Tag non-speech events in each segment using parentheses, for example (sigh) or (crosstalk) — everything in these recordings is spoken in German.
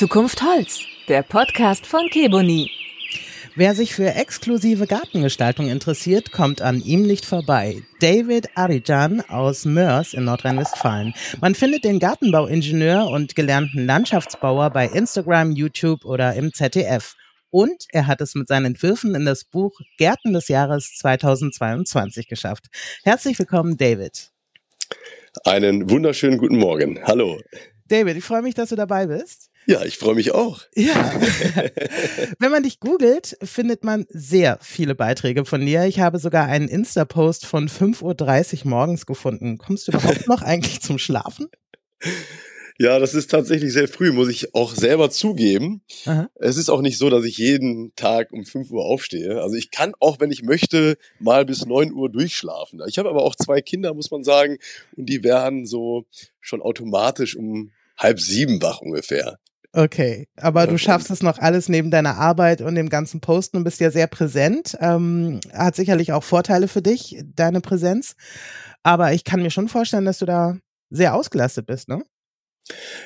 Zukunft Holz, der Podcast von Keboni. Wer sich für exklusive Gartengestaltung interessiert, kommt an ihm nicht vorbei. David Arijan aus Mörs in Nordrhein-Westfalen. Man findet den Gartenbauingenieur und gelernten Landschaftsbauer bei Instagram, YouTube oder im ZDF. Und er hat es mit seinen Entwürfen in das Buch Gärten des Jahres 2022 geschafft. Herzlich willkommen, David. Einen wunderschönen guten Morgen. Hallo. David, ich freue mich, dass du dabei bist. Ja, ich freue mich auch. Ja. (laughs) Wenn man dich googelt, findet man sehr viele Beiträge von dir. Ich habe sogar einen Insta-Post von 5.30 Uhr morgens gefunden. Kommst du überhaupt noch eigentlich zum Schlafen? Ja, das ist tatsächlich sehr früh, muss ich auch selber zugeben. Aha. Es ist auch nicht so, dass ich jeden Tag um 5 Uhr aufstehe. Also ich kann auch, wenn ich möchte, mal bis 9 Uhr durchschlafen. Ich habe aber auch zwei Kinder, muss man sagen, und die werden so schon automatisch um halb sieben wach ungefähr. Okay, aber du schaffst es noch alles neben deiner Arbeit und dem ganzen Posten und bist ja sehr präsent. Ähm, hat sicherlich auch Vorteile für dich, deine Präsenz. Aber ich kann mir schon vorstellen, dass du da sehr ausgelastet bist, ne?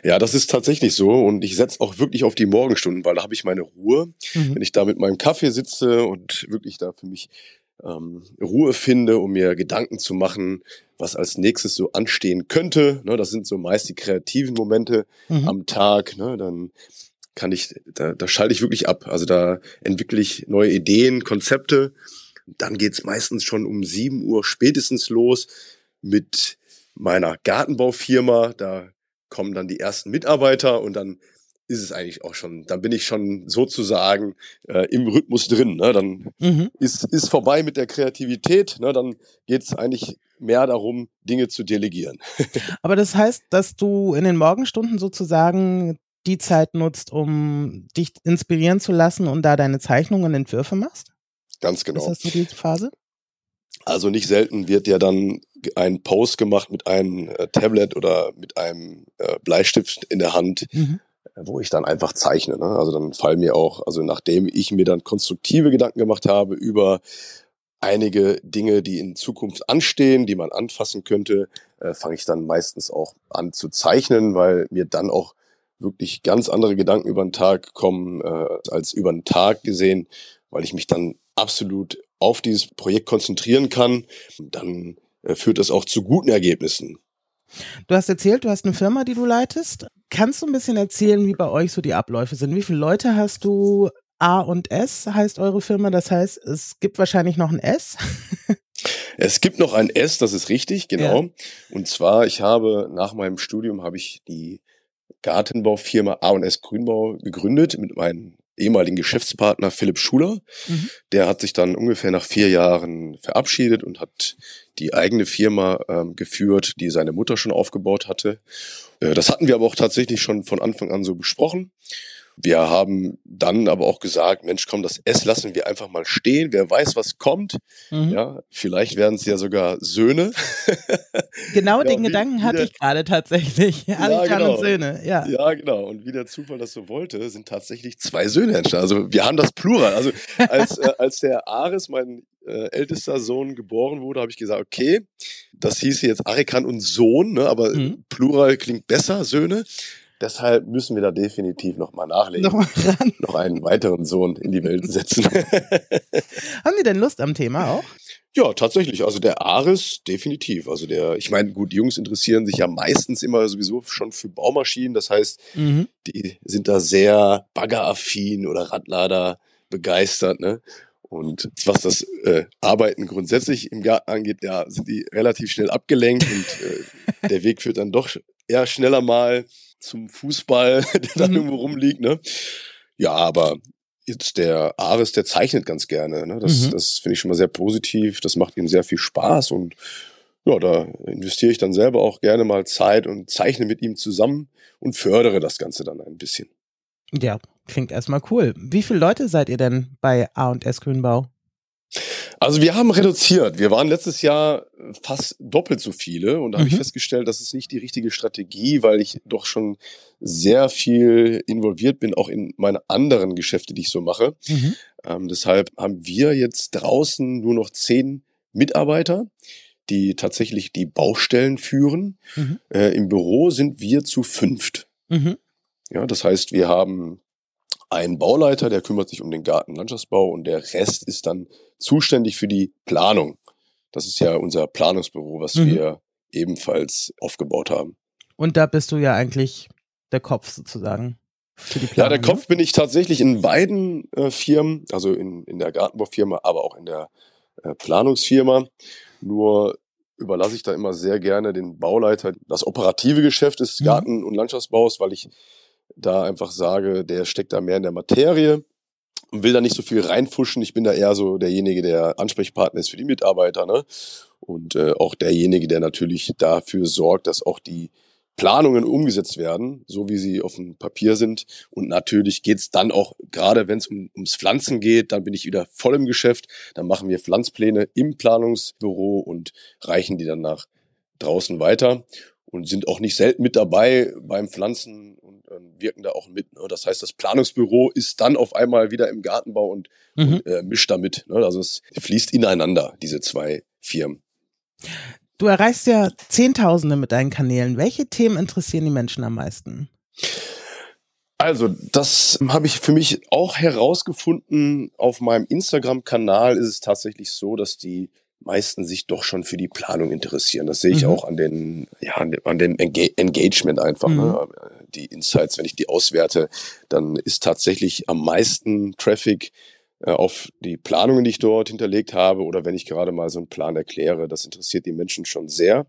Ja, das ist tatsächlich so und ich setze auch wirklich auf die Morgenstunden, weil da habe ich meine Ruhe. Mhm. Wenn ich da mit meinem Kaffee sitze und wirklich da für mich ähm, Ruhe finde, um mir Gedanken zu machen, was als nächstes so anstehen könnte. Ne, das sind so meist die kreativen Momente mhm. am Tag. Ne, dann kann ich, da, da schalte ich wirklich ab. Also da entwickle ich neue Ideen, Konzepte. Dann geht's meistens schon um sieben Uhr spätestens los mit meiner Gartenbaufirma. Da kommen dann die ersten Mitarbeiter und dann ist es eigentlich auch schon, dann bin ich schon sozusagen äh, im Rhythmus drin. Ne? Dann mhm. ist, ist vorbei mit der Kreativität, ne? dann geht es eigentlich mehr darum, Dinge zu delegieren. (laughs) Aber das heißt, dass du in den Morgenstunden sozusagen die Zeit nutzt, um dich inspirieren zu lassen und da deine Zeichnungen und Entwürfe machst? Ganz genau. Ist das so die Phase? Also nicht selten wird ja dann ein Post gemacht mit einem äh, Tablet oder mit einem äh, Bleistift in der Hand. Mhm wo ich dann einfach zeichne. Ne? Also dann fallen mir auch, also nachdem ich mir dann konstruktive Gedanken gemacht habe über einige Dinge, die in Zukunft anstehen, die man anfassen könnte, äh, fange ich dann meistens auch an zu zeichnen, weil mir dann auch wirklich ganz andere Gedanken über den Tag kommen äh, als über den Tag gesehen, weil ich mich dann absolut auf dieses Projekt konzentrieren kann. Dann äh, führt das auch zu guten Ergebnissen. Du hast erzählt, du hast eine Firma, die du leitest. Kannst du ein bisschen erzählen, wie bei euch so die Abläufe sind? Wie viele Leute hast du? A und S heißt eure Firma. Das heißt, es gibt wahrscheinlich noch ein S. (laughs) Es gibt noch ein S, das ist richtig, genau. Ja. Und zwar, ich habe nach meinem Studium habe ich die Gartenbaufirma A und S Grünbau gegründet mit meinem ehemaligen Geschäftspartner Philipp Schuler. Mhm. Der hat sich dann ungefähr nach vier Jahren verabschiedet und hat die eigene Firma ähm, geführt, die seine Mutter schon aufgebaut hatte. Äh, das hatten wir aber auch tatsächlich schon von Anfang an so besprochen. Wir haben dann aber auch gesagt, Mensch, komm, das S lassen wir einfach mal stehen. Wer weiß, was kommt. Mhm. Ja, vielleicht werden es ja sogar Söhne. (laughs) Genau ja, den Gedanken hatte ich gerade tatsächlich. Ja, genau. und Söhne, ja. Ja, genau. Und wie der Zufall das so wollte, sind tatsächlich zwei Söhne entstanden. Also wir haben das Plural. Also als, äh, als der Aris, mein äh, ältester Sohn, geboren wurde, habe ich gesagt, okay, das hieße jetzt Arikan und Sohn, ne, aber mhm. Plural klingt besser, Söhne. Deshalb müssen wir da definitiv nochmal nachlegen. Noch, mal (laughs) noch einen weiteren Sohn in die Welt setzen. (laughs) Haben Sie denn Lust am Thema auch? Ja, tatsächlich. Also der Aris, definitiv. Also der, ich meine, gut, die Jungs interessieren sich ja meistens immer sowieso schon für Baumaschinen. Das heißt, mhm. die sind da sehr baggeraffin oder Radlader begeistert, ne? Und was das äh, Arbeiten grundsätzlich im Garten angeht, ja, sind die relativ schnell abgelenkt und äh, der Weg führt dann doch eher schneller mal zum Fußball, (laughs) der dann mhm. irgendwo rumliegt, ne? Ja, aber jetzt der Ares, der zeichnet ganz gerne. Ne? Das, mhm. das finde ich schon mal sehr positiv. Das macht ihm sehr viel Spaß und ja, da investiere ich dann selber auch gerne mal Zeit und zeichne mit ihm zusammen und fördere das Ganze dann ein bisschen. Ja, klingt erstmal cool. Wie viele Leute seid ihr denn bei A&S Grünbau? Also wir haben reduziert. Wir waren letztes Jahr fast doppelt so viele und da mhm. habe ich festgestellt, das ist nicht die richtige Strategie, weil ich doch schon sehr viel involviert bin, auch in meine anderen Geschäfte, die ich so mache. Mhm. Ähm, deshalb haben wir jetzt draußen nur noch zehn Mitarbeiter, die tatsächlich die Baustellen führen. Mhm. Äh, Im Büro sind wir zu fünft. Mhm. Ja, das heißt, wir haben einen Bauleiter, der kümmert sich um den Gartenlandschaftsbau und der Rest ist dann zuständig für die Planung. Das ist ja unser Planungsbüro, was mhm. wir ebenfalls aufgebaut haben. Und da bist du ja eigentlich der Kopf sozusagen. Für die Planung, ja, der ne? Kopf bin ich tatsächlich in beiden äh, Firmen, also in, in der Gartenbaufirma, aber auch in der äh, Planungsfirma. Nur überlasse ich da immer sehr gerne den Bauleiter das operative Geschäft des mhm. Garten- und Landschaftsbaus, weil ich da einfach sage, der steckt da mehr in der Materie und will da nicht so viel reinfuschen. Ich bin da eher so derjenige, der Ansprechpartner ist für die Mitarbeiter, ne? Und äh, auch derjenige, der natürlich dafür sorgt, dass auch die Planungen umgesetzt werden, so wie sie auf dem Papier sind. Und natürlich geht's dann auch, gerade wenn es um, ums Pflanzen geht, dann bin ich wieder voll im Geschäft. Dann machen wir Pflanzpläne im Planungsbüro und reichen die dann nach draußen weiter und sind auch nicht selten mit dabei beim Pflanzen wirken da auch mit. Ne? Das heißt, das Planungsbüro ist dann auf einmal wieder im Gartenbau und, mhm. und äh, mischt damit. Ne? Also es fließt ineinander, diese zwei Firmen. Du erreichst ja Zehntausende mit deinen Kanälen. Welche Themen interessieren die Menschen am meisten? Also, das habe ich für mich auch herausgefunden. Auf meinem Instagram-Kanal ist es tatsächlich so, dass die meisten sich doch schon für die Planung interessieren. Das sehe ich mhm. auch an den, ja, an dem Engagement einfach. Ne? Mhm. Ne? Die Insights, wenn ich die auswerte, dann ist tatsächlich am meisten Traffic äh, auf die Planungen, die ich dort hinterlegt habe oder wenn ich gerade mal so einen Plan erkläre. Das interessiert die Menschen schon sehr.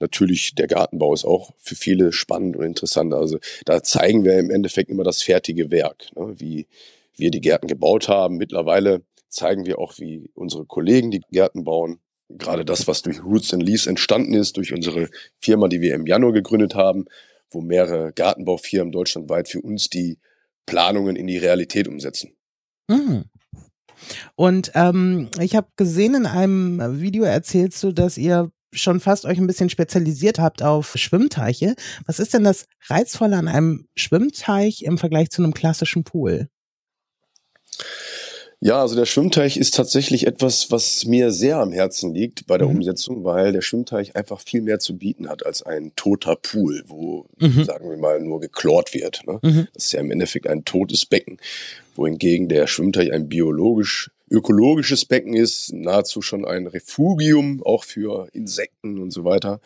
Natürlich, der Gartenbau ist auch für viele spannend und interessant. Also da zeigen wir im Endeffekt immer das fertige Werk, ne? wie wir die Gärten gebaut haben. Mittlerweile zeigen wir auch, wie unsere Kollegen die Gärten bauen. Gerade das, was durch Roots and Leaves entstanden ist, durch unsere Firma, die wir im Januar gegründet haben, wo mehrere Gartenbaufirmen deutschlandweit für uns die Planungen in die Realität umsetzen. Mhm. Und ähm, ich habe gesehen, in einem Video erzählst du, dass ihr schon fast euch ein bisschen spezialisiert habt auf Schwimmteiche. Was ist denn das Reizvolle an einem Schwimmteich im Vergleich zu einem klassischen Pool? Ja, also der Schwimmteich ist tatsächlich etwas, was mir sehr am Herzen liegt bei der mhm. Umsetzung, weil der Schwimmteich einfach viel mehr zu bieten hat als ein toter Pool, wo, mhm. sagen wir mal, nur geklort wird. Ne? Mhm. Das ist ja im Endeffekt ein totes Becken, wohingegen der Schwimmteich ein biologisch ökologisches Becken ist, nahezu schon ein Refugium, auch für Insekten und so weiter.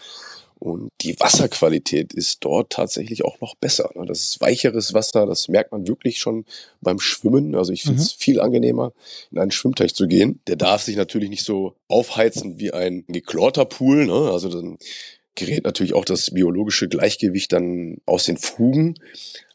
Und die Wasserqualität ist dort tatsächlich auch noch besser. Ne? Das ist weicheres Wasser, das merkt man wirklich schon beim Schwimmen. Also ich finde es mhm. viel angenehmer, in einen Schwimmteich zu gehen. Der darf sich natürlich nicht so aufheizen wie ein geklorter Pool. Ne? Also dann gerät natürlich auch das biologische Gleichgewicht dann aus den Fugen.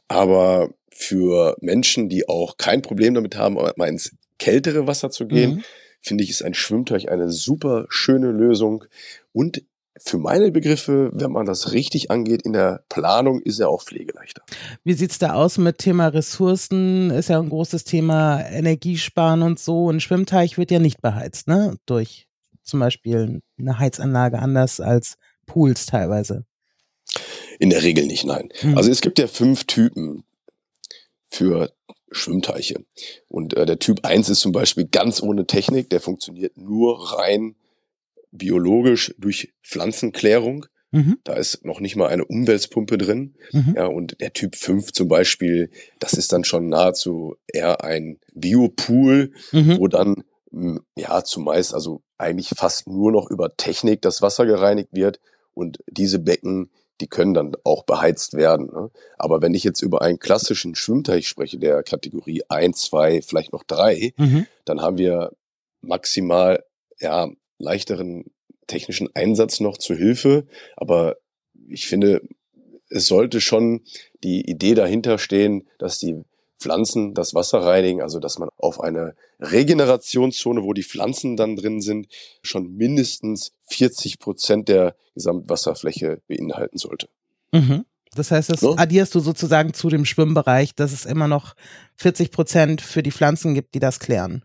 Aber für Menschen, die auch kein Problem damit haben, mal ins kältere Wasser zu gehen, mhm. finde ich, ist ein Schwimmteich eine super schöne Lösung. Und für meine Begriffe, wenn man das richtig angeht in der Planung, ist er auch pflegeleichter. Wie sieht's da aus mit Thema Ressourcen? Ist ja ein großes Thema Energiesparen und so. Ein Schwimmteich wird ja nicht beheizt, ne? Durch zum Beispiel eine Heizanlage anders als Pools teilweise. In der Regel nicht, nein. Hm. Also es gibt ja fünf Typen für Schwimmteiche. Und äh, der Typ 1 ist zum Beispiel ganz ohne Technik, der funktioniert nur rein biologisch durch Pflanzenklärung. Mhm. Da ist noch nicht mal eine Umweltpumpe drin. Mhm. Ja, und der Typ 5 zum Beispiel, das ist dann schon nahezu eher ein Biopool, mhm. wo dann hm, ja zumeist, also eigentlich fast nur noch über Technik das Wasser gereinigt wird. Und diese Becken, die können dann auch beheizt werden. Ne? Aber wenn ich jetzt über einen klassischen Schwimmteich spreche, der Kategorie 1, 2, vielleicht noch 3, mhm. dann haben wir maximal ja leichteren technischen Einsatz noch zu Hilfe. Aber ich finde, es sollte schon die Idee dahinter stehen, dass die Pflanzen das Wasser reinigen, also dass man auf eine Regenerationszone, wo die Pflanzen dann drin sind, schon mindestens 40 Prozent der Gesamtwasserfläche beinhalten sollte. Mhm. Das heißt, das so? addierst du sozusagen zu dem Schwimmbereich, dass es immer noch 40 Prozent für die Pflanzen gibt, die das klären.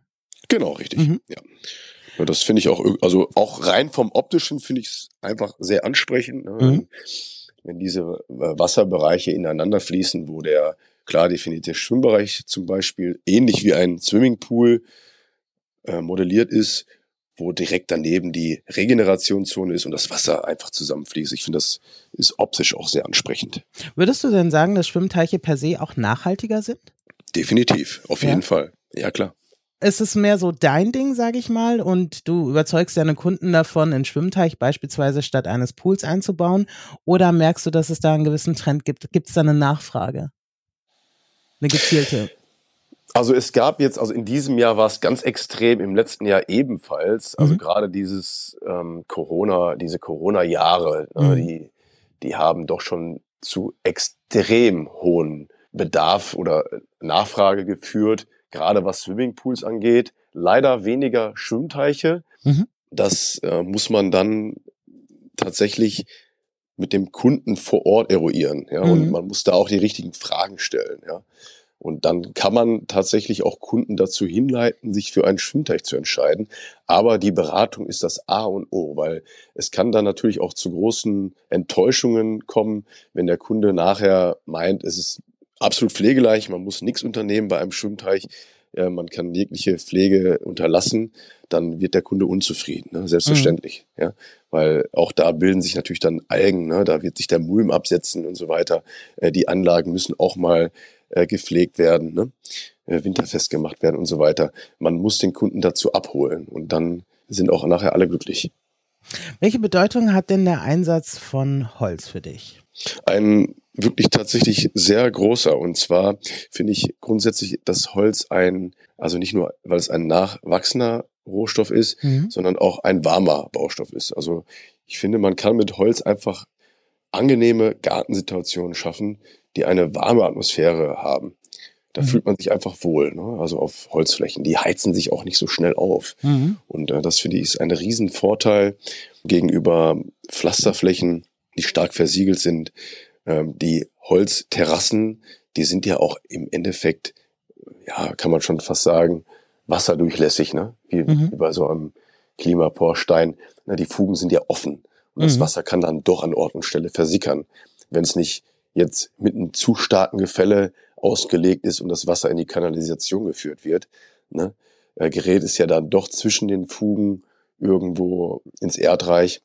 Genau, richtig. Mhm. Ja. Ja, das finde ich auch, also auch rein vom optischen finde ich es einfach sehr ansprechend, ne? mhm. wenn diese äh, Wasserbereiche ineinander fließen, wo der klar definierte Schwimmbereich zum Beispiel ähnlich wie ein Swimmingpool äh, modelliert ist wo direkt daneben die Regenerationszone ist und das Wasser einfach zusammenfließt. Ich finde, das ist optisch auch sehr ansprechend. Würdest du denn sagen, dass Schwimmteiche per se auch nachhaltiger sind? Definitiv, auf ja? jeden Fall. Ja, klar. Ist es mehr so dein Ding, sage ich mal, und du überzeugst deine Kunden davon, einen Schwimmteich beispielsweise statt eines Pools einzubauen? Oder merkst du, dass es da einen gewissen Trend gibt? Gibt es da eine Nachfrage? Eine gezielte? Also es gab jetzt, also in diesem Jahr war es ganz extrem, im letzten Jahr ebenfalls. Also mhm. gerade dieses ähm, Corona, diese Corona-Jahre, ne, mhm. äh, die, die haben doch schon zu extrem hohen Bedarf oder Nachfrage geführt, gerade was Swimmingpools angeht. Leider weniger Schwimmteiche. Mhm. Das äh, muss man dann tatsächlich mit dem Kunden vor Ort eruieren. Ja, und mhm. man muss da auch die richtigen Fragen stellen. Ja. Und dann kann man tatsächlich auch Kunden dazu hinleiten, sich für einen Schwimmteich zu entscheiden. Aber die Beratung ist das A und O, weil es kann dann natürlich auch zu großen Enttäuschungen kommen, wenn der Kunde nachher meint, es ist absolut pflegeleicht, man muss nichts unternehmen bei einem Schwimmteich, äh, man kann jegliche Pflege unterlassen, dann wird der Kunde unzufrieden, ne? selbstverständlich. Mhm. Ja? Weil auch da bilden sich natürlich dann Algen, ne? da wird sich der Mulm absetzen und so weiter. Äh, die Anlagen müssen auch mal äh, gepflegt werden, ne? äh, winterfest gemacht werden und so weiter. Man muss den Kunden dazu abholen und dann sind auch nachher alle glücklich. Welche Bedeutung hat denn der Einsatz von Holz für dich? Ein wirklich tatsächlich sehr großer. Und zwar finde ich grundsätzlich das Holz ein, also nicht nur, weil es ein nachwachsender Rohstoff ist, mhm. sondern auch ein warmer Baustoff ist. Also ich finde, man kann mit Holz einfach angenehme Gartensituationen schaffen, die eine warme Atmosphäre haben. Da mhm. fühlt man sich einfach wohl, ne? also auf Holzflächen. Die heizen sich auch nicht so schnell auf. Mhm. Und äh, das finde ich ist ein Riesenvorteil gegenüber Pflasterflächen, die stark versiegelt sind. Ähm, die Holzterrassen, die sind ja auch im Endeffekt, ja, kann man schon fast sagen, wasserdurchlässig, ne? Wie, mhm. wie bei so einem Klimaporstein. Na, die Fugen sind ja offen. Und das mhm. Wasser kann dann doch an Ort und Stelle versickern. Wenn es nicht jetzt mit einem zu starken Gefälle ausgelegt ist und das Wasser in die Kanalisation geführt wird. Ne? Äh, gerät es ja dann doch zwischen den Fugen irgendwo ins Erdreich.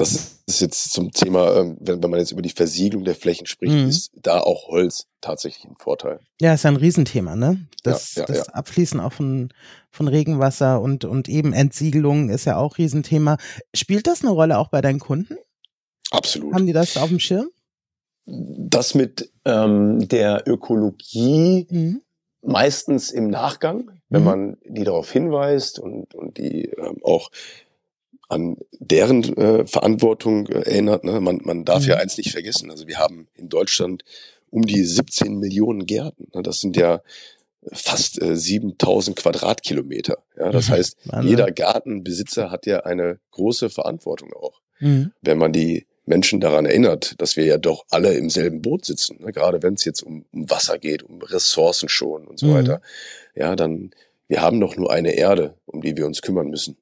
Das ist jetzt zum Thema, ähm, wenn, wenn man jetzt über die Versiegelung der Flächen spricht, mhm. ist da auch Holz tatsächlich ein Vorteil. Ja, ist ja ein Riesenthema, ne? Das, ja, ja, das ja. Abfließen auch von, von Regenwasser und, und eben Entsiegelung ist ja auch Riesenthema. Spielt das eine Rolle auch bei deinen Kunden? Absolut. Haben die das auf dem Schirm? das mit ähm, der Ökologie mhm. meistens im Nachgang, wenn mhm. man die darauf hinweist und, und die ähm, auch an deren äh, Verantwortung äh, erinnert. Ne? Man, man darf mhm. ja eins nicht vergessen. Also wir haben in Deutschland um die 17 Millionen Gärten. Ne? Das sind ja fast äh, 7000 Quadratkilometer. Ja, das mhm. heißt, jeder Gartenbesitzer hat ja eine große Verantwortung auch. Mhm. Wenn man die Menschen daran erinnert, dass wir ja doch alle im selben Boot sitzen. Ne? Gerade wenn es jetzt um, um, Wasser geht, um Ressourcen schon und so mhm. weiter. Ja, dann, wir haben doch nur eine Erde, um die wir uns kümmern müssen.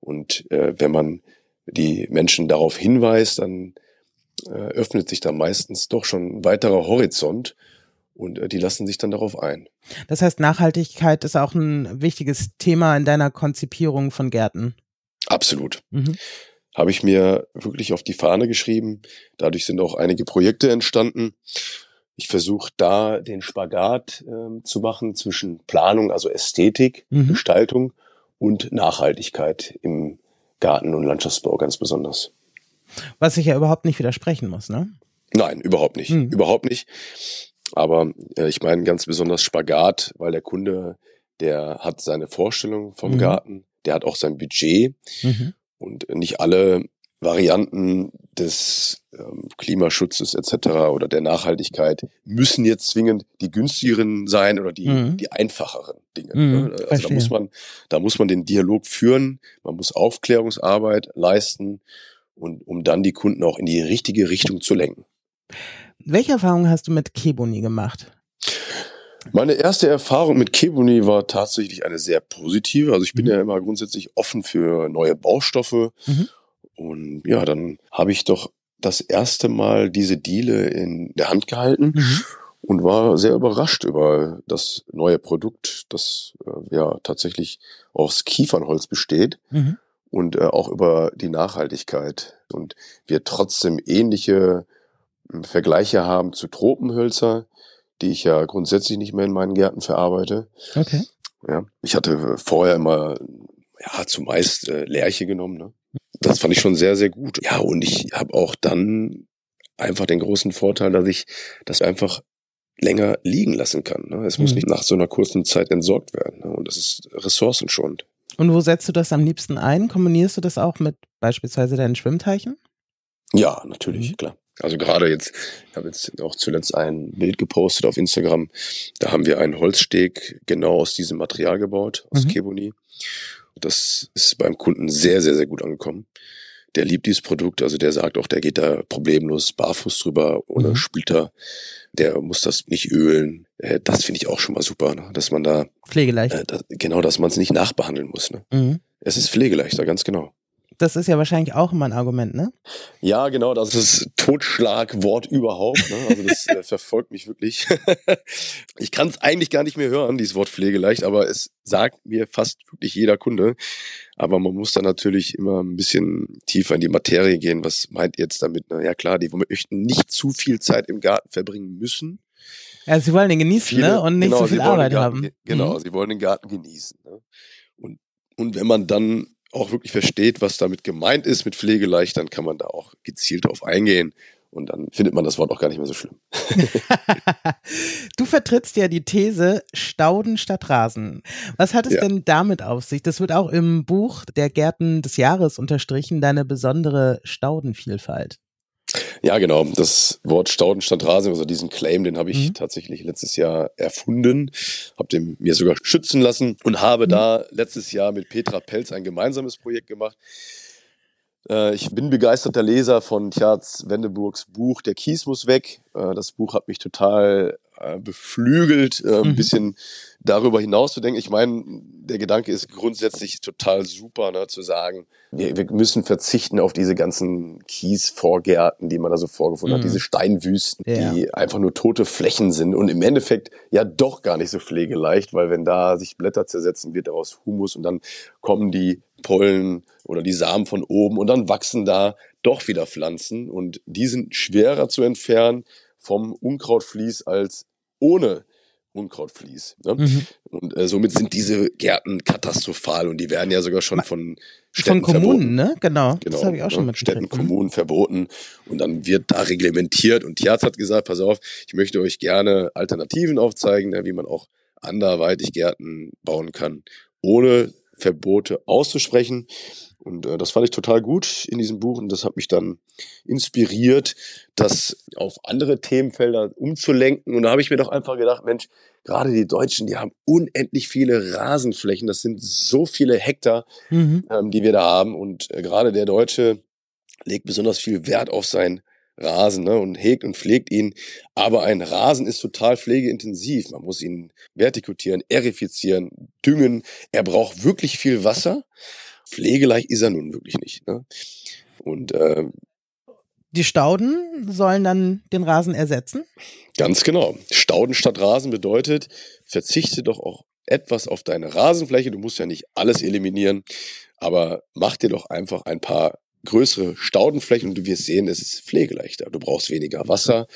Und äh, wenn man die Menschen darauf hinweist, dann äh, öffnet sich da meistens doch schon ein weiterer Horizont und äh, die lassen sich dann darauf ein. Das heißt, Nachhaltigkeit ist auch ein wichtiges Thema in deiner Konzipierung von Gärten. Absolut. Mhm habe ich mir wirklich auf die Fahne geschrieben. Dadurch sind auch einige Projekte entstanden. Ich versuche da den Spagat äh, zu machen zwischen Planung, also Ästhetik, mhm. Gestaltung und Nachhaltigkeit im Garten- und Landschaftsbau ganz besonders. Was sich ja überhaupt nicht widersprechen muss, ne? Nein, überhaupt nicht. Mhm. Überhaupt nicht. Aber äh, ich meine ganz besonders Spagat, weil der Kunde, der hat seine Vorstellung vom mhm. Garten, der hat auch sein Budget. Mhm. Und nicht alle Varianten des ähm, Klimaschutzes etc. oder der Nachhaltigkeit müssen jetzt zwingend die günstigeren sein oder die, mhm. die einfacheren Dinge. Mhm, ne? Also da muss man, da muss man den Dialog führen, man muss Aufklärungsarbeit leisten und um dann die Kunden auch in die richtige Richtung zu lenken. Welche Erfahrungen hast du mit Keboni gemacht? Meine erste Erfahrung mit Kebuni war tatsächlich eine sehr positive. Also ich bin mhm. ja immer grundsätzlich offen für neue Baustoffe. Mhm. Und ja, dann habe ich doch das erste Mal diese Diele in der Hand gehalten mhm. und war sehr überrascht über das neue Produkt, das äh, ja tatsächlich aus Kiefernholz besteht. Mhm. und äh, auch über die Nachhaltigkeit und wir trotzdem ähnliche hm, Vergleiche haben zu Tropenhölzer, die ich ja grundsätzlich nicht mehr in meinen Gärten verarbeite. Okay. Ja, ich hatte vorher immer ja zumeist äh, Lärche genommen. Ne? Das fand ich schon sehr sehr gut. Ja und ich habe auch dann einfach den großen Vorteil, dass ich das einfach länger liegen lassen kann. Ne? Es muss mhm. nicht nach so einer kurzen Zeit entsorgt werden. Ne? Und das ist ressourcenschonend. Und wo setzt du das am liebsten ein? Kombinierst du das auch mit beispielsweise deinen Schwimmteichen? Ja, natürlich, mhm. klar. Also gerade jetzt, ich habe jetzt auch zuletzt ein Bild gepostet auf Instagram. Da haben wir einen Holzsteg genau aus diesem Material gebaut, aus mhm. Keboni. Das ist beim Kunden sehr, sehr, sehr gut angekommen. Der liebt dieses Produkt, also der sagt auch, der geht da problemlos barfuß drüber, ohne mhm. Splitter. Der muss das nicht ölen. Äh, das finde ich auch schon mal super, ne? dass man da pflegeleicht. Äh, da, genau, dass man es nicht nachbehandeln muss. Ne? Mhm. Es ist pflegeleichter, ganz genau. Das ist ja wahrscheinlich auch immer ein Argument, ne? Ja, genau, das ist das Totschlagwort überhaupt. Ne? Also das äh, (laughs) verfolgt mich wirklich. (laughs) ich kann es eigentlich gar nicht mehr hören, dieses Wort pflegeleicht, aber es sagt mir fast wirklich jeder Kunde. Aber man muss da natürlich immer ein bisschen tiefer in die Materie gehen. Was meint ihr jetzt damit? Na ja klar, die möchten nicht zu viel Zeit im Garten verbringen müssen. Ja, sie wollen den genießen, Viele, ne? Und nicht genau, so viel Arbeit Garten, haben. Genau, mhm. sie wollen den Garten genießen. Ne? Und, und wenn man dann auch wirklich versteht, was damit gemeint ist mit pflegeleicht, dann kann man da auch gezielt drauf eingehen. Und dann findet man das Wort auch gar nicht mehr so schlimm. (laughs) du vertrittst ja die These Stauden statt Rasen. Was hat es ja. denn damit auf sich? Das wird auch im Buch der Gärten des Jahres unterstrichen, deine besondere Staudenvielfalt. Ja, genau. Das Wort Stauden statt Rasen, also diesen Claim, den habe ich mhm. tatsächlich letztes Jahr erfunden, habe den mir sogar schützen lassen und habe mhm. da letztes Jahr mit Petra Pelz ein gemeinsames Projekt gemacht. Äh, ich bin begeisterter Leser von Tjaz Wendeburgs Buch Der Kies muss weg. Äh, das Buch hat mich total äh, beflügelt, äh, ein mhm. bisschen darüber hinaus zu denken. Ich meine, der Gedanke ist grundsätzlich total super, ne, zu sagen, wir, wir müssen verzichten auf diese ganzen Kiesvorgärten, die man da so vorgefunden mhm. hat, diese Steinwüsten, ja. die einfach nur tote Flächen sind und im Endeffekt ja doch gar nicht so pflegeleicht, weil wenn da sich Blätter zersetzen, wird daraus Humus und dann kommen die Pollen oder die Samen von oben und dann wachsen da doch wieder Pflanzen und die sind schwerer zu entfernen vom Unkrautvlies als ohne Unkrautvlies. Ne? Mhm. Und äh, somit sind diese Gärten katastrophal und die werden ja sogar schon von Städten von Kommunen, verboten. ne? Genau. genau. Das habe ich auch schon ne? Städten, mhm. Kommunen verboten und dann wird da reglementiert und Tierz hat gesagt, pass auf, ich möchte euch gerne Alternativen aufzeigen, ne, wie man auch anderweitig Gärten bauen kann, ohne Verbote auszusprechen. Und äh, das fand ich total gut in diesem Buch und das hat mich dann inspiriert, das auf andere Themenfelder umzulenken. Und da habe ich mir doch einfach gedacht, Mensch, gerade die Deutschen, die haben unendlich viele Rasenflächen. Das sind so viele Hektar, mhm. ähm, die wir da haben. Und äh, gerade der Deutsche legt besonders viel Wert auf sein Rasen ne, und hegt und pflegt ihn. Aber ein Rasen ist total pflegeintensiv. Man muss ihn vertikutieren, erifizieren, düngen. Er braucht wirklich viel Wasser. Pflegeleicht ist er nun wirklich nicht. Ne? Und äh, die Stauden sollen dann den Rasen ersetzen? Ganz genau. Stauden statt Rasen bedeutet, verzichte doch auch etwas auf deine Rasenfläche. Du musst ja nicht alles eliminieren, aber mach dir doch einfach ein paar größere Staudenflächen und du wirst sehen, es ist pflegeleichter. Du brauchst weniger Wasser,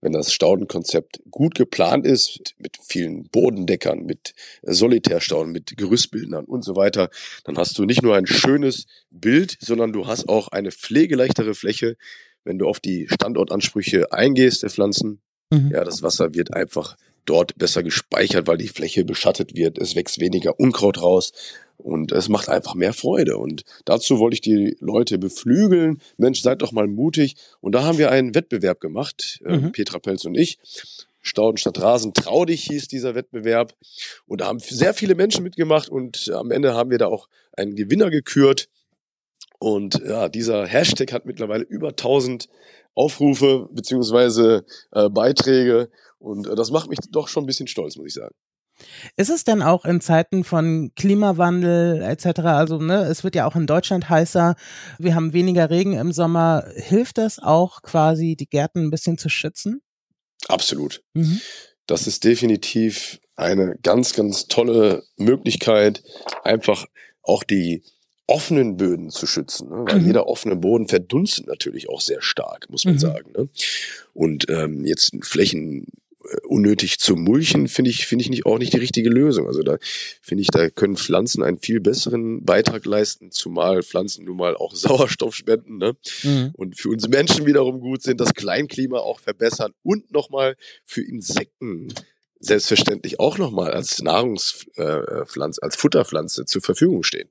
wenn das Staudenkonzept gut geplant ist, mit vielen Bodendeckern, mit Solitärstauden, mit Gerüstbildern und so weiter, dann hast du nicht nur ein schönes Bild, sondern du hast auch eine pflegeleichtere Fläche, wenn du auf die Standortansprüche eingehst der Pflanzen. Mhm. Ja, das Wasser wird einfach dort besser gespeichert, weil die Fläche beschattet wird. Es wächst weniger Unkraut raus und es macht einfach mehr Freude. Und dazu wollte ich die Leute beflügeln. Mensch, seid doch mal mutig. Und da haben wir einen Wettbewerb gemacht, äh, mhm. Petra Pelz und ich. Stauden statt Rasen, trau dich hieß dieser Wettbewerb. Und da haben sehr viele Menschen mitgemacht und am Ende haben wir da auch einen Gewinner gekürt. Und ja, dieser Hashtag hat mittlerweile über 1000 Aufrufe beziehungsweise äh, Beiträge. Und äh, das macht mich doch schon ein bisschen stolz, muss ich sagen. Ist es denn auch in Zeiten von Klimawandel etc., also ne, es wird ja auch in Deutschland heißer, wir haben weniger Regen im Sommer, hilft das auch quasi, die Gärten ein bisschen zu schützen? Absolut. Mhm. Das ist definitiv eine ganz, ganz tolle Möglichkeit, einfach auch die offenen Böden zu schützen, ne? weil mhm. jeder offene Boden verdunstet natürlich auch sehr stark, muss man mhm. sagen. Ne? Und ähm, jetzt Flächen unnötig zu mulchen, finde ich, finde ich nicht, auch nicht die richtige Lösung. Also da finde ich, da können Pflanzen einen viel besseren Beitrag leisten, zumal Pflanzen nun mal auch (laughs) Sauerstoff spenden, ne? Mhm. Und für uns Menschen wiederum gut sind, das Kleinklima auch verbessern und nochmal für Insekten selbstverständlich auch nochmal als Nahrungspflanze, äh, als Futterpflanze zur Verfügung stehen.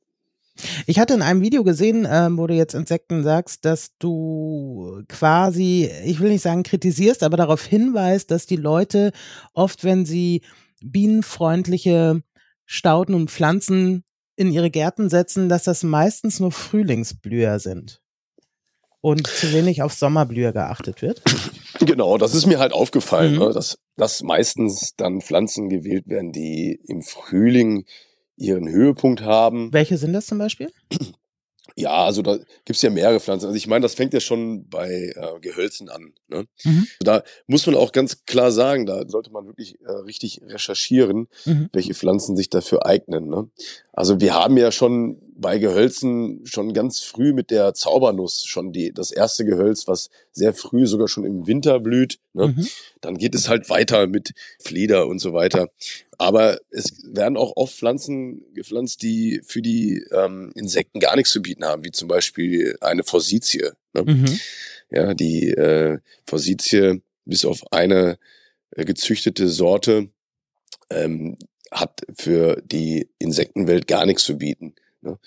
Ich hatte in einem Video gesehen, ähm, wo du jetzt Insekten sagst, dass du quasi, ich will nicht sagen kritisierst, aber darauf hinweist, dass die Leute oft, wenn sie bienenfreundliche Stauden und Pflanzen in ihre Gärten setzen, dass das meistens nur Frühlingsblüher sind und zu wenig auf Sommerblüher geachtet wird. Genau, das ist mir halt aufgefallen, mhm. ne, dass, dass meistens dann Pflanzen gewählt werden, die im Frühling ihren Höhepunkt haben. Welche sind das zum Beispiel? Ja, also da gibt's ja mehrere Pflanzen. Also ich meine, das fängt ja schon bei äh, Gehölzen an. Ne? Mhm. Da muss man auch ganz klar sagen, da sollte man wirklich äh, richtig recherchieren, mhm. welche Pflanzen sich dafür eignen. Ne? Also wir haben ja schon bei Gehölzen schon ganz früh mit der Zaubernuss schon die, das erste Gehölz, was sehr früh sogar schon im Winter blüht. Ne? Mhm. Dann geht es halt weiter mit Flieder und so weiter. Aber es werden auch oft Pflanzen gepflanzt, die für die ähm, Insekten gar nichts zu bieten haben, wie zum Beispiel eine Forsythie. Ne? Mhm. Ja, die äh, Forsythie, bis auf eine äh, gezüchtete Sorte, ähm, hat für die Insektenwelt gar nichts zu bieten. Ne?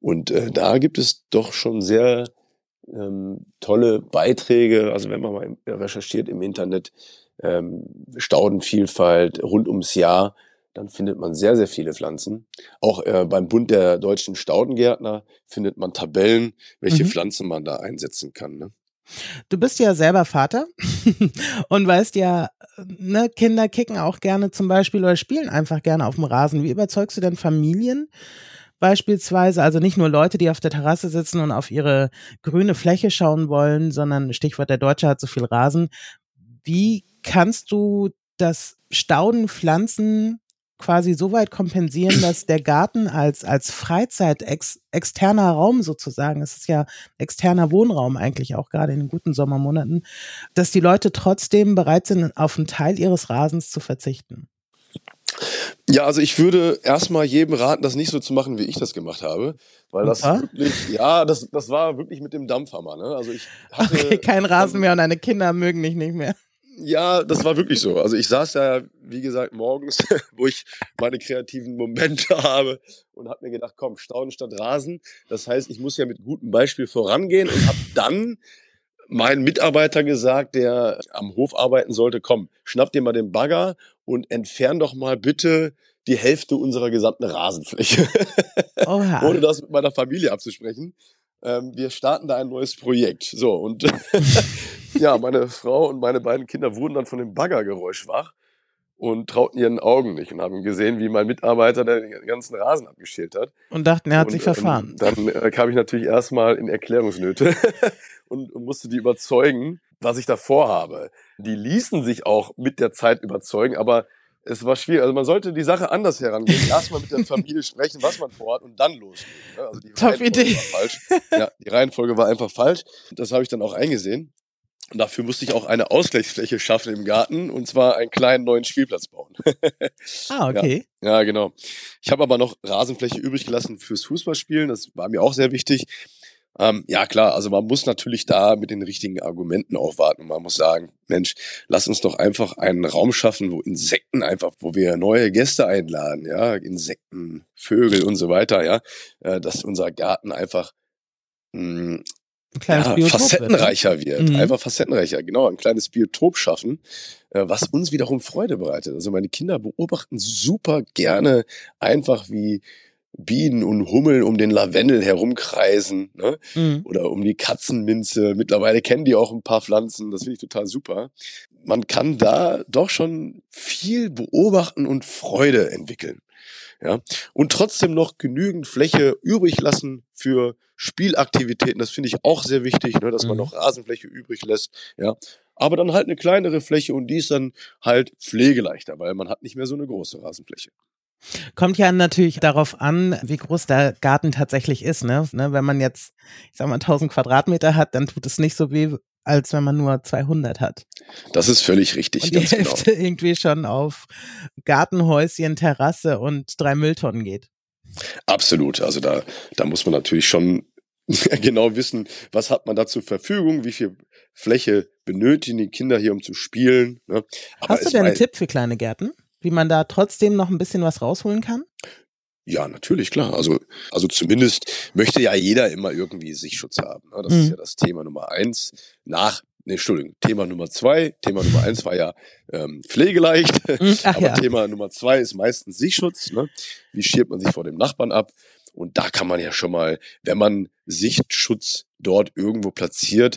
Und äh, da gibt es doch schon sehr ähm, tolle Beiträge. Also wenn man mal recherchiert im Internet, ähm, Staudenvielfalt rund ums Jahr, dann findet man sehr, sehr viele Pflanzen. Auch äh, beim Bund der deutschen Staudengärtner findet man Tabellen, welche mhm. Pflanzen man da einsetzen kann. Ne? Du bist ja selber Vater (laughs) und weißt ja, ne, Kinder kicken auch gerne zum Beispiel oder spielen einfach gerne auf dem Rasen. Wie überzeugst du denn Familien, beispielsweise, also nicht nur Leute, die auf der Terrasse sitzen und auf ihre grüne Fläche schauen wollen, sondern Stichwort der Deutsche hat so viel Rasen. Wie kannst du das Staudenpflanzen quasi so weit kompensieren, dass der Garten als, als Freizeit ex, externer Raum sozusagen, es ist ja externer Wohnraum eigentlich auch gerade in den guten Sommermonaten, dass die Leute trotzdem bereit sind, auf einen Teil ihres Rasens zu verzichten. Ja, also ich würde erstmal jedem raten, das nicht so zu machen, wie ich das gemacht habe. Weil das wirklich, ja, das, das war wirklich mit dem Dampfhammer. Ne? Also ich (laughs) hatte, okay, kein Rasen mehr und deine Kinder mögen mich nicht mehr. Ja, das war wirklich so. Also ich saß da, wie gesagt, morgens, (laughs) wo ich meine kreativen Momente habe und habe mir gedacht, komm, Staunen statt Rasen. Das heißt, ich muss ja mit gutem Beispiel vorangehen und habe dann meinen Mitarbeiter gesagt, der am Hof arbeiten sollte, komm, schnapp dir mal den Bagger und entfern doch mal bitte die Hälfte unserer gesamten Rasenfläche. (laughs) Oha. (laughs) Ohne das mit meiner Familie abzusprechen. Ähm, wir starten da ein neues Projekt. So, und (laughs) ja, meine Frau und meine beiden Kinder wurden dann von dem Baggergeräusch wach und trauten ihren Augen nicht und haben gesehen, wie mein Mitarbeiter den ganzen Rasen abgeschält hat. Und dachten, er hat und, sich verfahren. Ähm, dann äh, kam ich natürlich erstmal in Erklärungsnöte und, und musste die überzeugen, was ich da vorhabe. Die ließen sich auch mit der Zeit überzeugen, aber es war schwierig. Also man sollte die Sache anders herangehen. (laughs) Erstmal mit der Familie sprechen, was man vorhat und dann loslegen. Ne? Also die Top Idee. War falsch. Ja, die Reihenfolge war einfach falsch. Das habe ich dann auch eingesehen. Und dafür musste ich auch eine Ausgleichsfläche schaffen im Garten und zwar einen kleinen neuen Spielplatz bauen. ah, (laughs) okay. Ja, ja genau. Ich habe aber noch Rasenfläche übrig gelassen fürs Fußballspielen. Das war mir auch sehr wichtig. Ähm, ja, klar, also man muss natürlich da mit den richtigen Argumenten aufwarten. Man muss sagen, Mensch, lass uns doch einfach einen Raum schaffen, wo Insekten einfach, wo wir neue Gäste einladen, ja, Insekten, Vögel und so weiter, ja, äh, dass unser Garten einfach mh, hm, ja, ne? facettenreicher wird. wird. Mhm. Einfach facettenreicher, genau, ein kleines Biotop schaffen, äh, was uns wiederum Freude bereitet. Also meine Kinder beobachten super gerne einfach, wie Bienen und Hummeln um den Lavendel herumkreisen ne? Mhm. oder um die Katzenminze. Mittlerweile kennen die auch ein paar Pflanzen, das finde ich total super. Man kann da doch schon viel beobachten und Freude entwickeln. Ja, und trotzdem noch genügend Fläche übrig lassen für Spielaktivitäten. Das finde ich auch sehr wichtig, ne, dass man mhm. noch Rasenfläche übrig lässt. Ja, aber dann halt eine kleinere Fläche und die ist dann halt pflegeleichter, weil man hat nicht mehr so eine große Rasenfläche. Kommt ja natürlich darauf an, wie groß der Garten tatsächlich ist. Ne? ne? Wenn man jetzt, ich sag mal, 1000 Quadratmeter hat, dann tut es nicht so weh, als wenn man nur 200 hat. Das ist völlig richtig. Und die genau. Hälfte genau. (laughs) irgendwie schon auf Gartenhäuschen, Terrasse und drei Mülltonnen geht. Absolut. Also da, da muss man natürlich schon (laughs) genau wissen, was hat man da zur Verfügung, wie viel Fläche benötigen die Kinder hier, um zu spielen. Ne? Hast du denn einen Tipp für kleine Gärten? Wie man da trotzdem noch ein bisschen was rausholen kann? Ja, natürlich, klar. Also, also zumindest möchte ja jeder immer irgendwie Sichtschutz haben. Ne? Das mhm. ist ja das Thema Nummer eins. Nach, ne, Entschuldigung, Thema Nummer zwei. Thema Nummer eins war ja ähm, pflegeleicht. (laughs) Mhm, ach, (laughs) Aber ja. Thema Nummer zwei ist meistens Sichtschutz. Ne? Wie schirmt man sich vor dem Nachbarn ab? Und da kann man ja schon mal, wenn man Sichtschutz dort irgendwo platziert,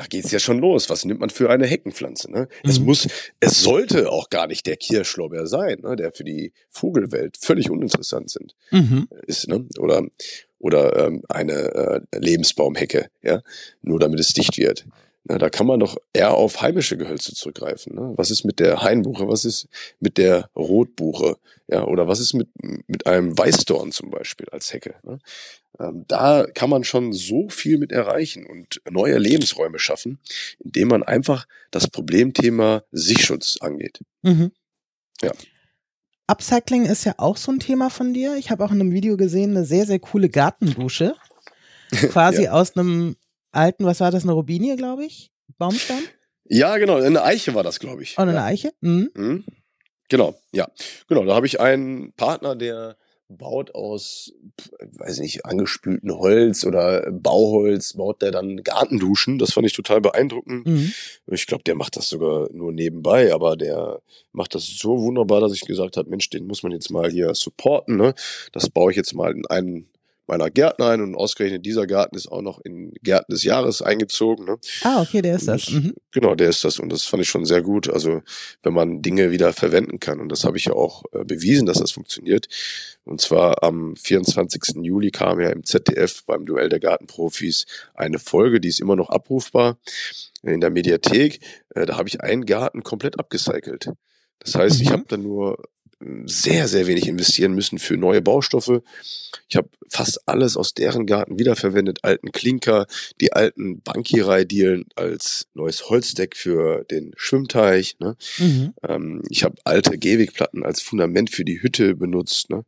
da geht's ja schon los. Was nimmt man für eine Heckenpflanze? Ne? Mhm. Es muss, es sollte auch gar nicht der Kirschlorbeer sein, ne? der für die Vogelwelt völlig uninteressant sind, mhm. ist, ne? Oder oder ähm, eine äh, Lebensbaumhecke, ja, nur damit es dicht wird. Na, da kann man doch eher auf heimische Gehölze zurückgreifen. Ne? Was ist mit der Hainbuche? Was ist mit der Rotbuche? Ja, oder was ist mit, mit einem Weißdorn zum Beispiel als Hecke? Ne? Ähm, da kann man schon so viel mit erreichen und neue Lebensräume schaffen, indem man einfach das Problemthema Sichtschutz angeht. Mhm. Ja. Upcycling ist ja auch so ein Thema von dir. Ich habe auch in einem Video gesehen, eine sehr, sehr coole Gartendusche. (laughs) Quasi ja. aus einem alten, was war das, eine Robinie, glaube ich? Baumstamm? Ja, genau, eine Eiche war das, glaube ich. Oh, eine ja. Eiche? Mhm. Mhm. Genau, ja. Genau, da habe ich einen Partner, der baut aus, weiß nicht, angespülten Holz oder Bauholz, baut der dann Gartenduschen. Das fand ich total beeindruckend. Mhm. Ich glaube, der macht das sogar nur nebenbei, aber der macht das so wunderbar, dass ich gesagt habe, Mensch, den muss man jetzt mal hier supporten. Ne? Das baue ich jetzt mal in einen meiner Gärtner ein und ausgerechnet dieser Garten ist auch noch in Gärten des Jahres eingezogen. Ne? Ah, okay, der ist das. Mhm. Genau, der ist das und das fand ich schon sehr gut. Also wenn man Dinge wieder verwenden kann und das habe ich ja auch äh, bewiesen, dass das funktioniert. Und zwar am 24. Juli kam ja im ZDF beim Duell der Gartenprofis eine Folge, die ist immer noch abrufbar in der Mediathek. Äh, da habe ich einen Garten komplett abgecycelt. Das heißt, mhm. ich habe dann nur sehr, sehr wenig investieren müssen für neue Baustoffe. Ich habe fast alles aus deren Garten wiederverwendet. Alten Klinker, die alten Bankierei-Dielen als neues Holzdeck für den Schwimmteich. Ne? Mhm. Ähm, ich habe alte Gehwegplatten als Fundament für die Hütte benutzt. Ne?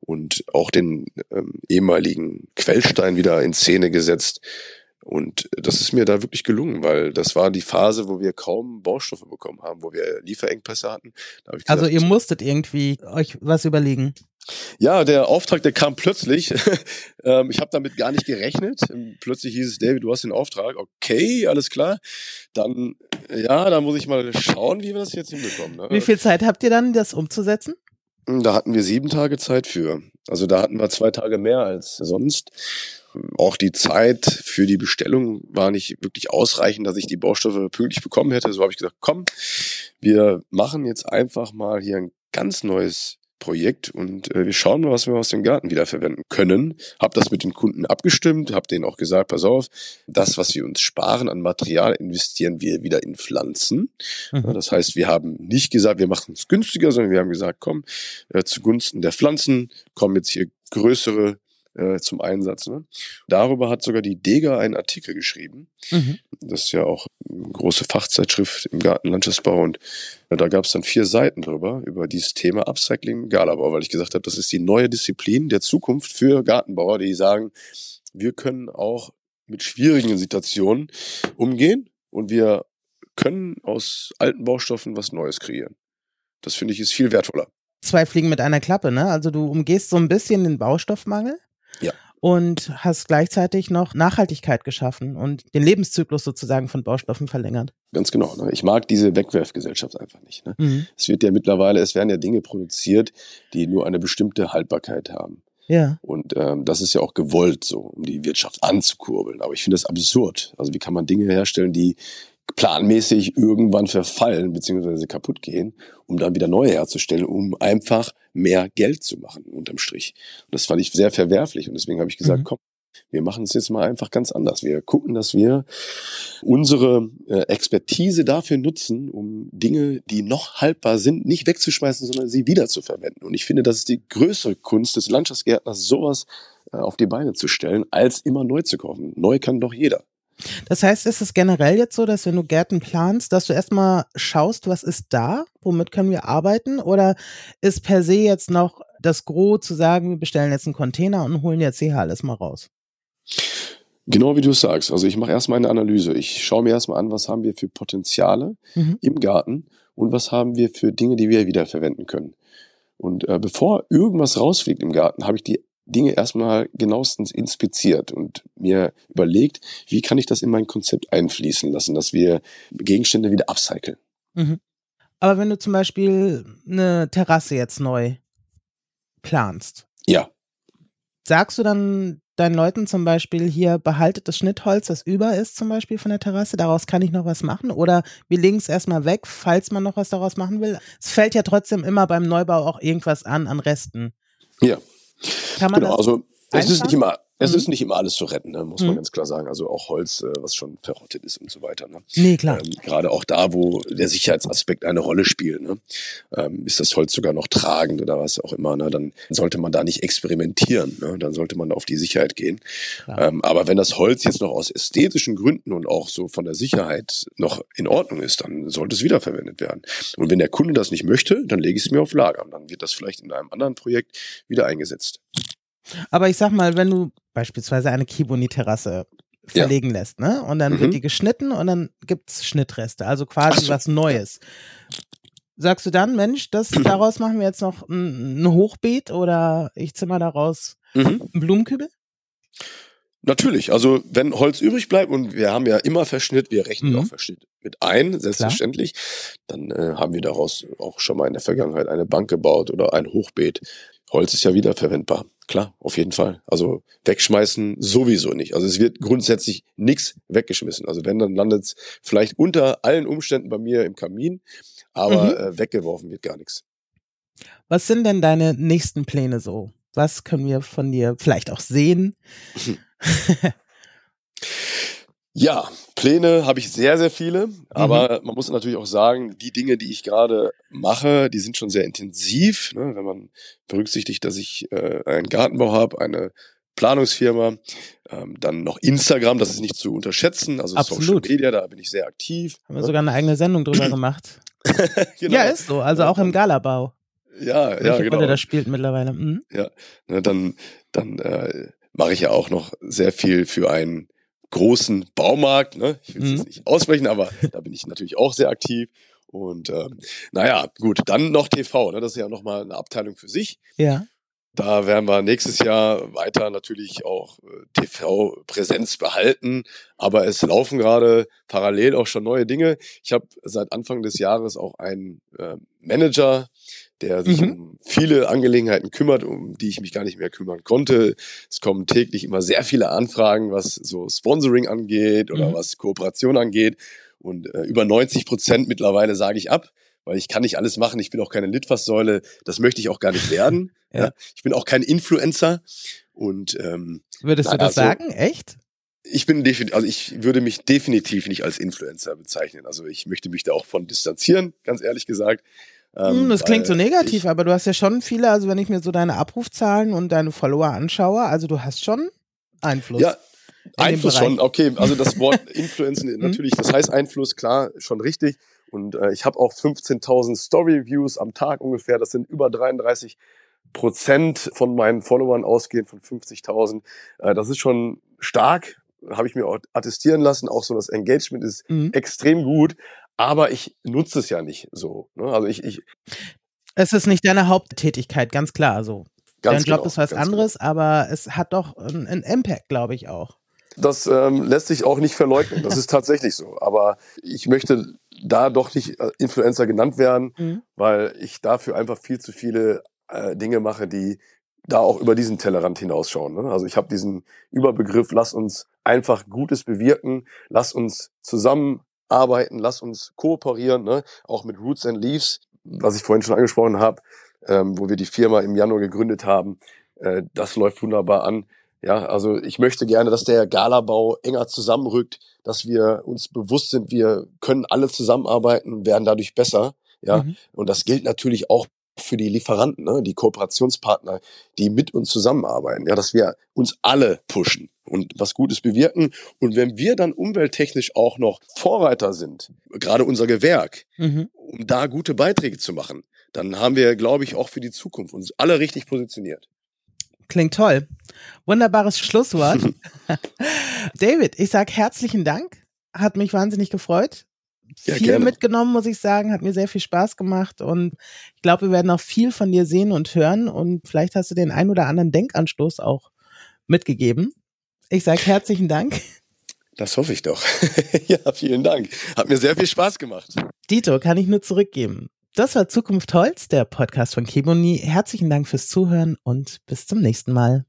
Und auch den ähm, ehemaligen Quellstein wieder in Szene gesetzt. Und das ist mir da wirklich gelungen, weil das war die Phase, wo wir kaum Baustoffe bekommen haben, wo wir Lieferengpässe hatten. Gesagt, also ihr musstet irgendwie euch was überlegen. Ja, der Auftrag, der kam plötzlich. (laughs) Ähm, ich habe damit gar nicht gerechnet. Plötzlich hieß es, David, du hast den Auftrag. Okay, alles klar. Dann, ja, da muss ich mal schauen, wie wir das jetzt hinbekommen. Ne? Wie viel Zeit habt ihr dann, das umzusetzen? Da hatten wir sieben Tage Zeit für. Also da hatten wir zwei Tage mehr als sonst auch die Zeit für die Bestellung war nicht wirklich ausreichend, dass ich die Baustoffe pünktlich bekommen hätte. So habe ich gesagt, komm, wir machen jetzt einfach mal hier ein ganz neues Projekt und äh, wir schauen mal, was wir aus dem Garten wiederverwenden können. Hab das mit den Kunden abgestimmt, habe denen auch gesagt, pass auf, das, was wir uns sparen an Material, investieren wir wieder in Pflanzen. Mhm. Das heißt, wir haben nicht gesagt, wir machen es günstiger, sondern wir haben gesagt, komm, äh, zugunsten der Pflanzen kommen jetzt hier größere äh, zum Einsatz. Ne? Darüber hat sogar die Dega einen Artikel geschrieben. Mhm. Das ist ja auch eine große Fachzeitschrift im Gartenlandschaftsbau und äh, da gab es dann vier Seiten drüber, über dieses Thema Upcycling Galabau, weil ich gesagt habe, das ist die neue Disziplin der Zukunft für Gartenbauer, die sagen, wir können auch mit schwierigen Situationen umgehen und wir können aus alten Baustoffen was Neues kreieren. Das finde ich ist viel wertvoller. Zwei Fliegen mit einer Klappe, ne? Also du umgehst so ein bisschen den Baustoffmangel ja. Und hast gleichzeitig noch Nachhaltigkeit geschaffen und den Lebenszyklus sozusagen von Baustoffen verlängert. Ganz genau. Ne? Ich mag diese Wegwerfgesellschaft einfach nicht. Ne? Mhm. Es wird ja mittlerweile, es werden ja Dinge produziert, die nur eine bestimmte Haltbarkeit haben. Ja. Und ähm, das ist ja auch gewollt so, um die Wirtschaft anzukurbeln. Aber ich finde das absurd. Also wie kann man Dinge herstellen, die planmäßig irgendwann verfallen bzw. kaputt gehen, um dann wieder neue herzustellen, um einfach mehr Geld zu machen unterm Strich. Und das fand ich sehr verwerflich und deswegen habe ich gesagt, mhm. komm, Wir machen es jetzt mal einfach ganz anders. Wir gucken, dass wir unsere äh, Expertise dafür nutzen, um Dinge, die noch haltbar sind, nicht wegzuschmeißen, sondern sie wiederzuverwenden. Und ich finde, das ist die größere Kunst des Landschaftsgärtners, sowas äh, auf die Beine zu stellen, als immer neu zu kaufen. Neu kann doch jeder. Das heißt, ist es generell jetzt so, dass wenn du Gärten planst, dass du erstmal schaust, was ist da, womit können wir arbeiten? Oder ist per se jetzt noch das Gros zu sagen, wir bestellen jetzt einen Container und holen jetzt hier alles mal raus? Genau wie du es sagst. Also ich mache erstmal eine Analyse. Ich schaue mir erstmal an, was haben wir für Potenziale mhm. im Garten und was haben wir für Dinge, die wir wiederverwenden können. Und äh, bevor irgendwas rausfliegt im Garten, habe ich die Dinge erstmal genauestens inspiziert und mir überlegt, wie kann ich das in mein Konzept einfließen lassen, dass wir Gegenstände wieder upcyclen. Mhm. Aber wenn du zum Beispiel eine Terrasse jetzt neu planst. Ja. Sagst du dann deinen Leuten zum Beispiel hier, behaltet das Schnittholz, das über ist zum Beispiel von der Terrasse, daraus kann ich noch was machen? Oder wir legen es erstmal weg, falls man noch was daraus machen will? Es fällt ja trotzdem immer beim Neubau auch irgendwas an, an Resten. Ja. Kann man genau, also es ist nicht immer es mhm. ist nicht immer alles zu retten, ne, muss man mhm. ganz klar sagen. Also auch Holz, äh, was schon verrottet ist und so weiter. Ne? Nee, klar. Ähm, Gerade auch da, wo der Sicherheitsaspekt eine Rolle spielt, ne? ähm, ist das Holz sogar noch tragend oder was auch immer, ne? dann sollte man da nicht experimentieren. Ne? Dann sollte man auf die Sicherheit gehen. Ähm, aber wenn das Holz jetzt noch aus ästhetischen Gründen und auch so von der Sicherheit noch in Ordnung ist, dann sollte es wiederverwendet werden. Und wenn der Kunde das nicht möchte, dann lege ich es mir auf Lager. Und dann wird das vielleicht in einem anderen Projekt wieder eingesetzt. Aber ich sag mal, wenn du beispielsweise eine Kiboni-Terrasse verlegen ja. lässt, ne? Und dann mhm. wird die geschnitten und dann gibt's Schnittreste, also quasi so. was Neues. Sagst du dann, Mensch, das, (clears throat) daraus machen wir jetzt noch ein, ein Hochbeet oder ich zimmer daraus mhm. einen Blumenkübel? Natürlich, also wenn Holz übrig bleibt und wir haben ja immer Verschnitt, wir rechnen mhm. auch Verschnitt mit ein, selbstverständlich, Klar. dann äh, haben wir daraus auch schon mal in der Vergangenheit eine Bank gebaut oder ein Hochbeet. Holz ist ja wiederverwendbar. Klar, auf jeden Fall. Also wegschmeißen sowieso nicht. Also es wird grundsätzlich nichts weggeschmissen. Also wenn, dann landet es vielleicht unter allen Umständen bei mir im Kamin, aber mhm. äh, weggeworfen wird gar nichts. Was sind denn deine nächsten Pläne so? Was können wir von dir vielleicht auch sehen? (laughs) Ja, Pläne habe ich sehr, sehr viele, aber mhm. man muss natürlich auch sagen, die Dinge, die ich gerade mache, die sind schon sehr intensiv. Ne? Wenn man berücksichtigt, dass ich äh, einen Gartenbau habe, eine Planungsfirma, ähm, dann noch Instagram, das ist nicht zu unterschätzen, also Absolut. Social Media, da bin ich sehr aktiv. Haben wir ne? sogar eine eigene Sendung drüber (clears throat) gemacht. genau. Ja, ist so, also auch im Galabau. Ja, Welche ja, genau. Rolle das spielt mittlerweile. Mhm. Ja, ne, dann, dann äh, mache ich ja auch noch sehr viel für einen großen Baumarkt. Ne? Ich will es mhm. jetzt nicht aussprechen, aber da bin ich natürlich auch sehr aktiv. Und ähm, naja, gut, dann noch TV, ne? das ist ja nochmal eine Abteilung für sich. Ja. Da werden wir nächstes Jahr weiter natürlich auch äh, TV-Präsenz behalten. Aber es laufen gerade parallel auch schon neue Dinge. Ich habe seit Anfang des Jahres auch einen äh, Manager, der sich mhm. um viele Angelegenheiten kümmert, um die ich mich gar nicht mehr kümmern konnte. Es kommen täglich immer sehr viele Anfragen, was so Sponsoring angeht oder mhm. was Kooperation angeht. Und äh, über 90 Prozent mittlerweile sage ich ab weil ich kann nicht alles machen. Ich bin auch keine Litfaßsäule. Das möchte ich auch gar nicht werden. (laughs) ja. ja. Ich bin auch kein Influencer. Und ähm, würdest du das also, sagen? Echt? Ich bin definitiv, also ich würde mich definitiv nicht als Influencer bezeichnen. Also ich möchte mich da auch von distanzieren, ganz ehrlich gesagt. Ähm, das klingt so negativ, ich, aber du hast ja schon viele, also wenn ich mir so deine Abrufzahlen und deine Follower anschaue, also du hast schon Einfluss. Ja, Einfluss schon, okay. Also das Wort (laughs) Influencer mhm. natürlich, das heißt Einfluss, klar, schon richtig. Und äh, ich habe auch 15.000 Story-Views am Tag ungefähr. Das sind über 33 Prozent von meinen Followern ausgehend von 50.000. Äh, das ist schon stark, habe ich mir auch attestieren lassen. Auch so das Engagement ist mhm. extrem gut. Aber ich nutze es ja nicht so. Ne? Also ich, ich es ist nicht deine Haupttätigkeit, ganz klar. Also ganz dein Job genau, ist was anderes, genau. aber es hat doch einen Impact, glaube ich auch. Das ähm, lässt sich auch nicht verleugnen. Das ist tatsächlich so. Aber ich möchte da doch nicht äh, Influencer genannt werden, mhm. weil ich dafür einfach viel zu viele äh, Dinge mache, die da auch über diesen Tellerrand hinausschauen. Ne? Also ich habe diesen Überbegriff, lass uns einfach Gutes bewirken, lass uns zusammenarbeiten, lass uns kooperieren, ne? auch mit Roots and Leaves, was ich vorhin schon angesprochen habe, ähm, wo wir die Firma im Januar gegründet haben. Äh, das läuft wunderbar an Ja, also ich möchte gerne, dass der Galabau enger zusammenrückt, dass wir uns bewusst sind, wir können alle zusammenarbeiten, werden dadurch besser. Ja, mhm. und das gilt natürlich auch für die Lieferanten, ne, die Kooperationspartner, die mit uns zusammenarbeiten, ja, dass wir uns alle pushen und was Gutes bewirken. Und wenn wir dann umwelttechnisch auch noch Vorreiter sind, gerade unser Gewerk, mhm. um da gute Beiträge zu machen, dann haben wir, glaube ich, auch für die Zukunft uns alle richtig positioniert. Klingt toll. Wunderbares Schlusswort. (laughs) David, ich sage herzlichen Dank. Hat mich wahnsinnig gefreut. Ja, viel gerne. mitgenommen, muss ich sagen. Hat mir sehr viel Spaß gemacht und ich glaube, wir werden auch viel von dir sehen und hören und vielleicht hast du den ein oder anderen Denkanstoß auch mitgegeben. Ich sage herzlichen Dank. Das hoffe ich doch. (laughs) ja, vielen Dank. Hat mir sehr viel Spaß gemacht. Dito, kann ich nur zurückgeben. Das war Zukunft Holz, der Podcast von Keboni. Herzlichen Dank fürs Zuhören und bis zum nächsten Mal.